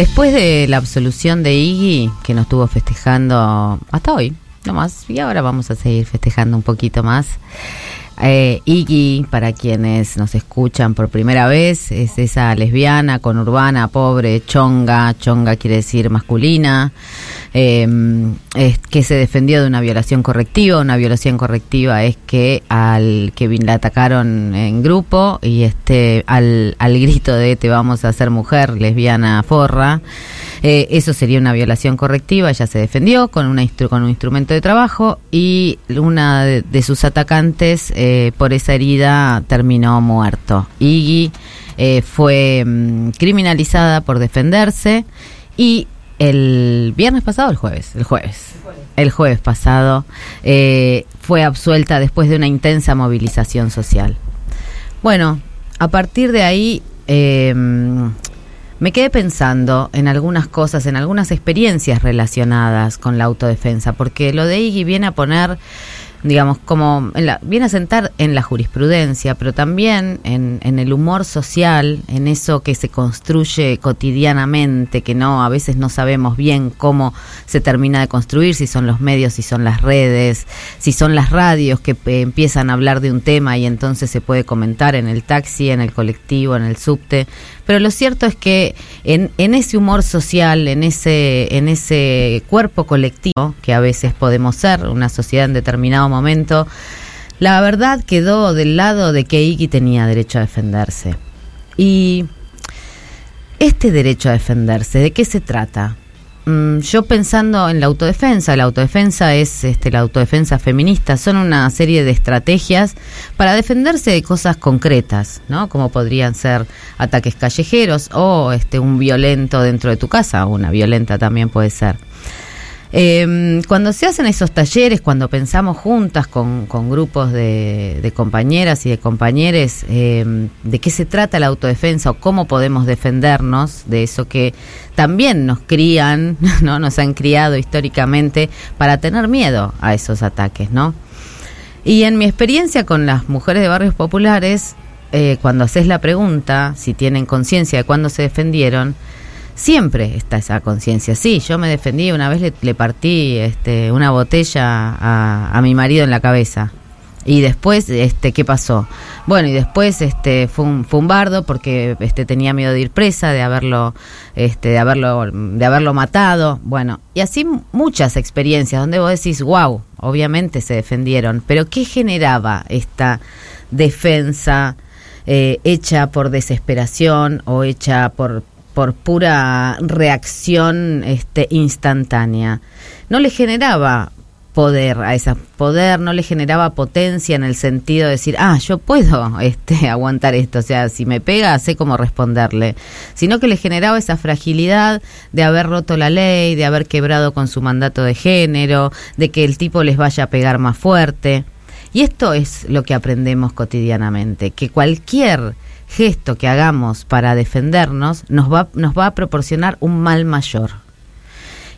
Después de la absolución de Iggy, que nos estuvo festejando hasta hoy, nomás, y ahora vamos a seguir festejando un poquito más. Eh, Iggy, para quienes nos escuchan por primera vez, es esa lesbiana con urbana, pobre, chonga, chonga quiere decir masculina, eh, es que se defendió de una violación correctiva. Una violación correctiva es que al que la atacaron en grupo y este al, al grito de te vamos a hacer mujer, lesbiana, forra, eh, eso sería una violación correctiva. Ella se defendió con, una con un instrumento de trabajo y una de, sus atacantes por esa herida terminó muerto. Iggy eh, fue mm, criminalizada por defenderse y el viernes pasado, el jueves, el jueves, el jueves pasado, eh, fue absuelta después de una intensa movilización social. Bueno, a partir de ahí eh, me quedé pensando en algunas cosas, en algunas experiencias relacionadas con la autodefensa, porque lo de Iggy viene a poner digamos, como en la, viene a sentar en la jurisprudencia, pero también en, el humor social, en eso que se construye cotidianamente, que no, a veces no sabemos bien cómo se termina de construir, si son los medios, si son las redes, si son las radios que eh, empiezan a hablar de un tema y entonces se puede comentar en el taxi, en el colectivo, en el subte. Pero lo cierto es que en, en ese humor social, en ese, en ese cuerpo colectivo, que a veces podemos ser, una sociedad en determinado momento, la verdad quedó del lado de que Iki tenía derecho a defenderse. Y este derecho a defenderse, ¿de qué se trata? Mm, yo pensando en la autodefensa, la autodefensa es este, la autodefensa feminista, son una serie de estrategias para defenderse de cosas concretas, ¿no? Como podrían ser ataques callejeros o este, un violento dentro de tu casa, una violenta también puede ser. Eh, cuando se hacen esos talleres, cuando pensamos juntas con, con grupos de, compañeras y de compañeros eh, de qué se trata la autodefensa o cómo podemos defendernos de eso que también nos crían, no, nos han criado históricamente para tener miedo a esos ataques, ¿no? Y en mi experiencia con las mujeres de barrios populares, eh, cuando haces la pregunta si tienen conciencia de cuándo se defendieron, siempre está esa conciencia. Sí, yo me defendí, una vez le, partí este, una botella a, mi marido en la cabeza. Y después, este, ¿qué pasó? Bueno, y después este, fue, un, fue un bardo porque este, tenía miedo de ir presa, de haberlo, este, de haberlo, de haberlo matado. Bueno, y así muchas experiencias donde vos decís, wow, obviamente se defendieron, pero ¿qué generaba esta defensa eh, hecha por desesperación o hecha por, por pura reacción este, instantánea. No le generaba poder a esa poder, no le generaba potencia en el sentido de decir, ah, yo puedo este, aguantar esto, o sea, si me pega, sé cómo responderle, sino que le generaba esa fragilidad de haber roto la ley, de haber quebrado con su mandato de género, de que el tipo les vaya a pegar más fuerte. Y esto es lo que aprendemos cotidianamente, que cualquier gesto que hagamos para defendernos nos va, nos va a proporcionar un mal mayor.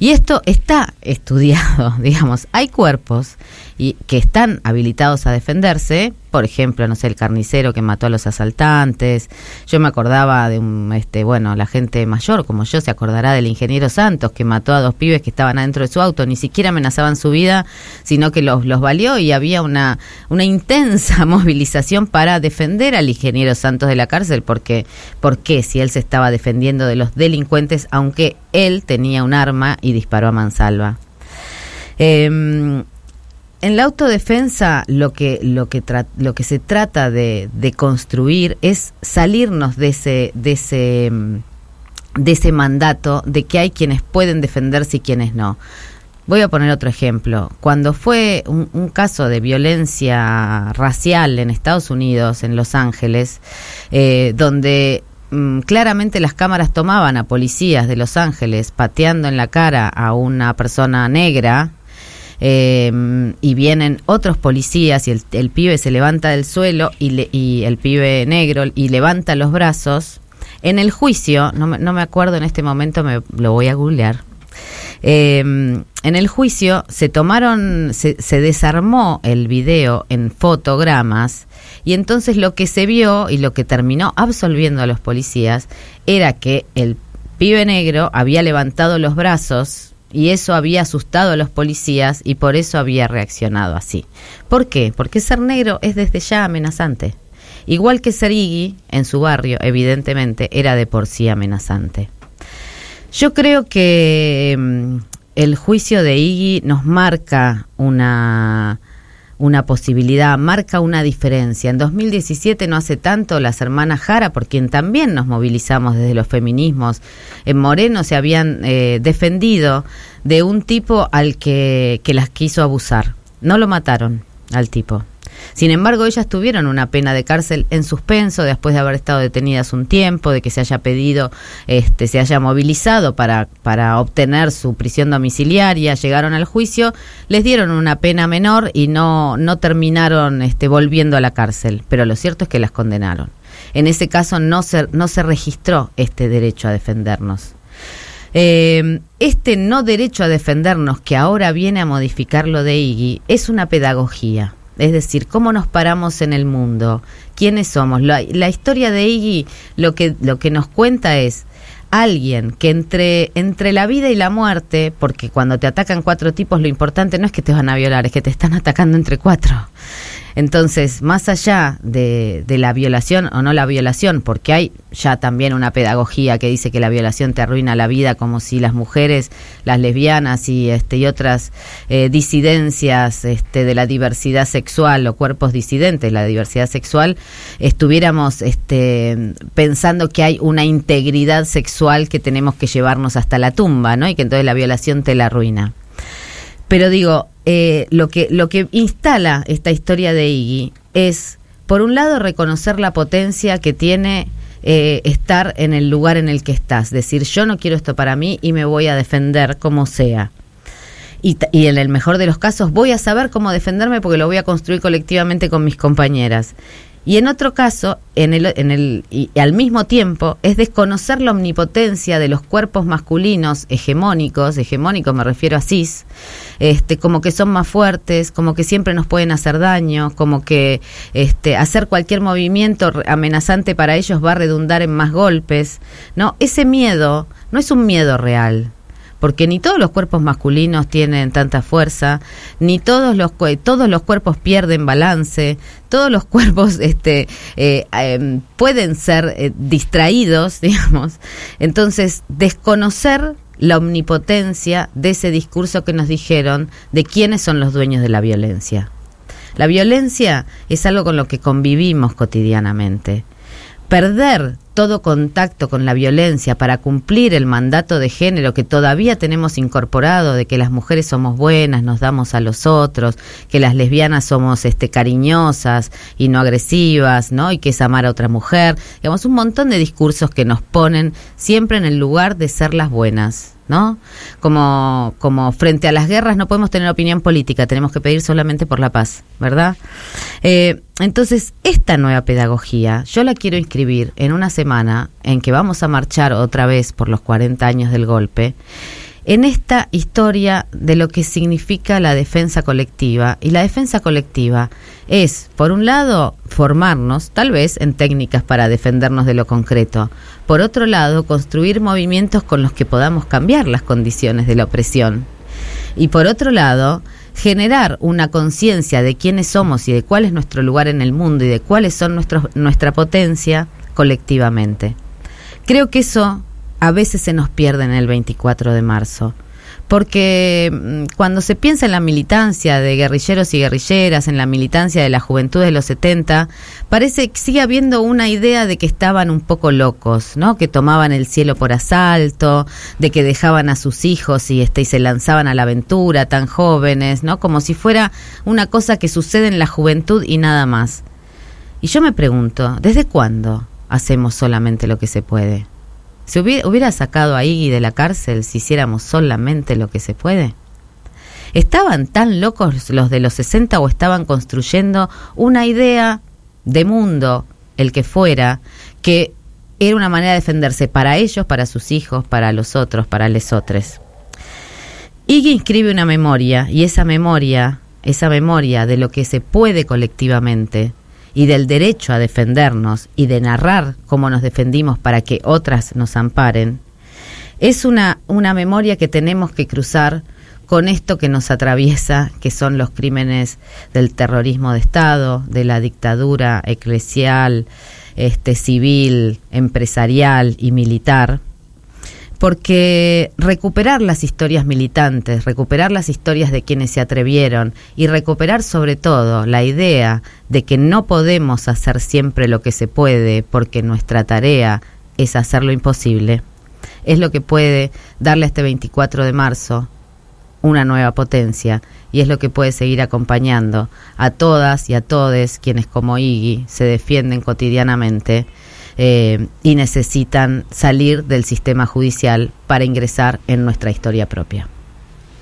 Y esto está estudiado, digamos, hay cuerpos y que están habilitados a defenderse, por ejemplo, no sé, el carnicero que mató a los asaltantes. Yo me acordaba de un este bueno, la gente mayor como yo se acordará del ingeniero Santos que mató a dos pibes que estaban adentro de su auto, ni siquiera amenazaban su vida, sino que los los valió y había una una intensa movilización para defender al ingeniero Santos de la cárcel porque ¿por qué si él se estaba defendiendo de los delincuentes aunque él tenía un arma y disparó a mansalva? Eh, en la autodefensa lo que lo que lo que se trata de, de, construir es salirnos de ese de ese de ese mandato de que hay quienes pueden defenderse y quienes no. Voy a poner otro ejemplo. Cuando fue un, un caso de violencia racial en Estados Unidos, en Los Ángeles, eh, donde mm, claramente las cámaras tomaban a policías de Los Ángeles pateando en la cara a una persona negra, eh, y vienen otros policías y el, pibe se levanta del suelo y, le, y el pibe negro y levanta los brazos. En el juicio, no me, no me acuerdo en este momento, me lo voy a googlear. Eh, en el juicio se tomaron, se, se, desarmó el video en fotogramas y entonces lo que se vio y lo que terminó absolviendo a los policías era que el pibe negro había levantado los brazos y eso había asustado a los policías y por eso había reaccionado así. ¿Por qué? Porque ser negro es desde ya amenazante. Igual que ser Iggy en su barrio, evidentemente, era de por sí amenazante. Yo creo que mm, el juicio de Iggy nos marca una una posibilidad, marca una diferencia. En 2017, no hace tanto, las hermanas Jara, por quien también nos movilizamos desde los feminismos, en Moreno se habían eh, defendido de un tipo al que, que las quiso abusar. No lo mataron al tipo. Sin embargo, ellas tuvieron una pena de cárcel en suspenso después de haber estado detenidas un tiempo, de que se haya pedido, este, se haya movilizado para, para obtener su prisión domiciliaria, llegaron al juicio, les dieron una pena menor y no, no terminaron este, volviendo a la cárcel. Pero lo cierto es que las condenaron. En ese caso no se, no se registró este derecho a defendernos. Eh, este no derecho a defendernos que ahora viene a modificar lo de Iggy es una pedagogía. Es decir, cómo nos paramos en el mundo, quiénes somos. La, historia de Iggy lo que, lo que nos cuenta es alguien que entre, entre la vida y la muerte, porque cuando te atacan cuatro tipos lo importante no es que te van a violar, es que te están atacando entre cuatro. Entonces, más allá de, de, la violación o no la violación, porque hay ya también una pedagogía que dice que la violación te arruina la vida, como si las mujeres, las lesbianas y, este, y otras eh, disidencias este, de la diversidad sexual o cuerpos disidentes, la diversidad sexual, estuviéramos este, pensando que hay una integridad sexual que tenemos que llevarnos hasta la tumba, ¿no? Y que entonces la violación te la arruina. Pero digo, eh, lo, que, lo que instala esta historia de Iggy es, por un lado, reconocer la potencia que tiene eh, estar en el lugar en el que estás. Decir, yo no quiero esto para mí y me voy a defender como sea. Y, y, en el mejor de los casos voy a saber cómo defenderme porque lo voy a construir colectivamente con mis compañeras. Y en otro caso, en el, en el, y al mismo tiempo, es desconocer la omnipotencia de los cuerpos masculinos hegemónicos, hegemónicos me refiero a cis, este, como que son más fuertes, como que siempre nos pueden hacer daño, como que este, hacer cualquier movimiento amenazante para ellos va a redundar en más golpes. No, ese miedo no es un miedo real, porque ni todos los cuerpos masculinos tienen tanta fuerza, ni todos los todos los cuerpos pierden balance, todos los cuerpos este eh, eh, pueden ser eh, distraídos, digamos. Entonces, desconocer la omnipotencia de ese discurso que nos dijeron de quiénes son los dueños de la violencia. La violencia es algo con lo que convivimos cotidianamente. Perder todo contacto con la violencia para cumplir el mandato de género que todavía tenemos incorporado de que las mujeres somos buenas, nos damos a los otros, que las lesbianas somos este cariñosas y no agresivas, ¿no? Y que es amar a otra mujer, digamos un montón de discursos que nos ponen siempre en el lugar de ser las buenas. ¿no? Como, como frente a las guerras no podemos tener opinión política, tenemos que pedir solamente por la paz, ¿verdad? Eh, entonces, esta nueva pedagogía yo la quiero inscribir en una semana en que vamos a marchar otra vez por los 40 años del golpe en esta historia de lo que significa la defensa colectiva. Y la defensa colectiva es, por un lado, formarnos, tal vez en técnicas para defendernos de lo concreto. Por otro lado, construir movimientos con los que podamos cambiar las condiciones de la opresión. Y por otro lado, generar una conciencia de quiénes somos y de cuál es nuestro lugar en el mundo y de cuáles son nuestra potencia colectivamente. Creo que eso a veces se nos pierde en el 24 de marzo. Porque mm, cuando se piensa en la militancia de guerrilleros y guerrilleras, en la militancia de la juventud de los 70, parece que sigue habiendo una idea de que estaban un poco locos, ¿no? Que tomaban el cielo por asalto, de que dejaban a sus hijos y, este, y se lanzaban a la aventura tan jóvenes, ¿no? Como si fuera una cosa que sucede en la juventud y nada más. Y yo me pregunto, ¿desde cuándo hacemos solamente lo que se puede? ¿Se hubiera, sacado a Iggy de la cárcel si hiciéramos solamente lo que se puede? ¿Estaban tan locos los de los 60 o estaban construyendo una idea de mundo, el que fuera, que era una manera de defenderse para ellos, para sus hijos, para los otros, para lesotres? Iggy inscribe una memoria y esa memoria, esa memoria de lo que se puede colectivamente, y del derecho a defendernos y de narrar cómo nos defendimos para que otras nos amparen, Es una, una memoria que tenemos que cruzar con esto que nos atraviesa, que son los crímenes del terrorismo de Estado, de la dictadura eclesial, este, civil, empresarial y militar, porque recuperar las historias militantes, recuperar las historias de quienes se atrevieron y recuperar sobre todo la idea de que no podemos hacer siempre lo que se puede porque nuestra tarea es hacer lo imposible, es lo que puede darle a este 24 de marzo una nueva potencia y es lo que puede seguir acompañando a todas y a todos quienes como Iggy se defienden cotidianamente eh, y necesitan salir del sistema judicial para ingresar en nuestra historia propia.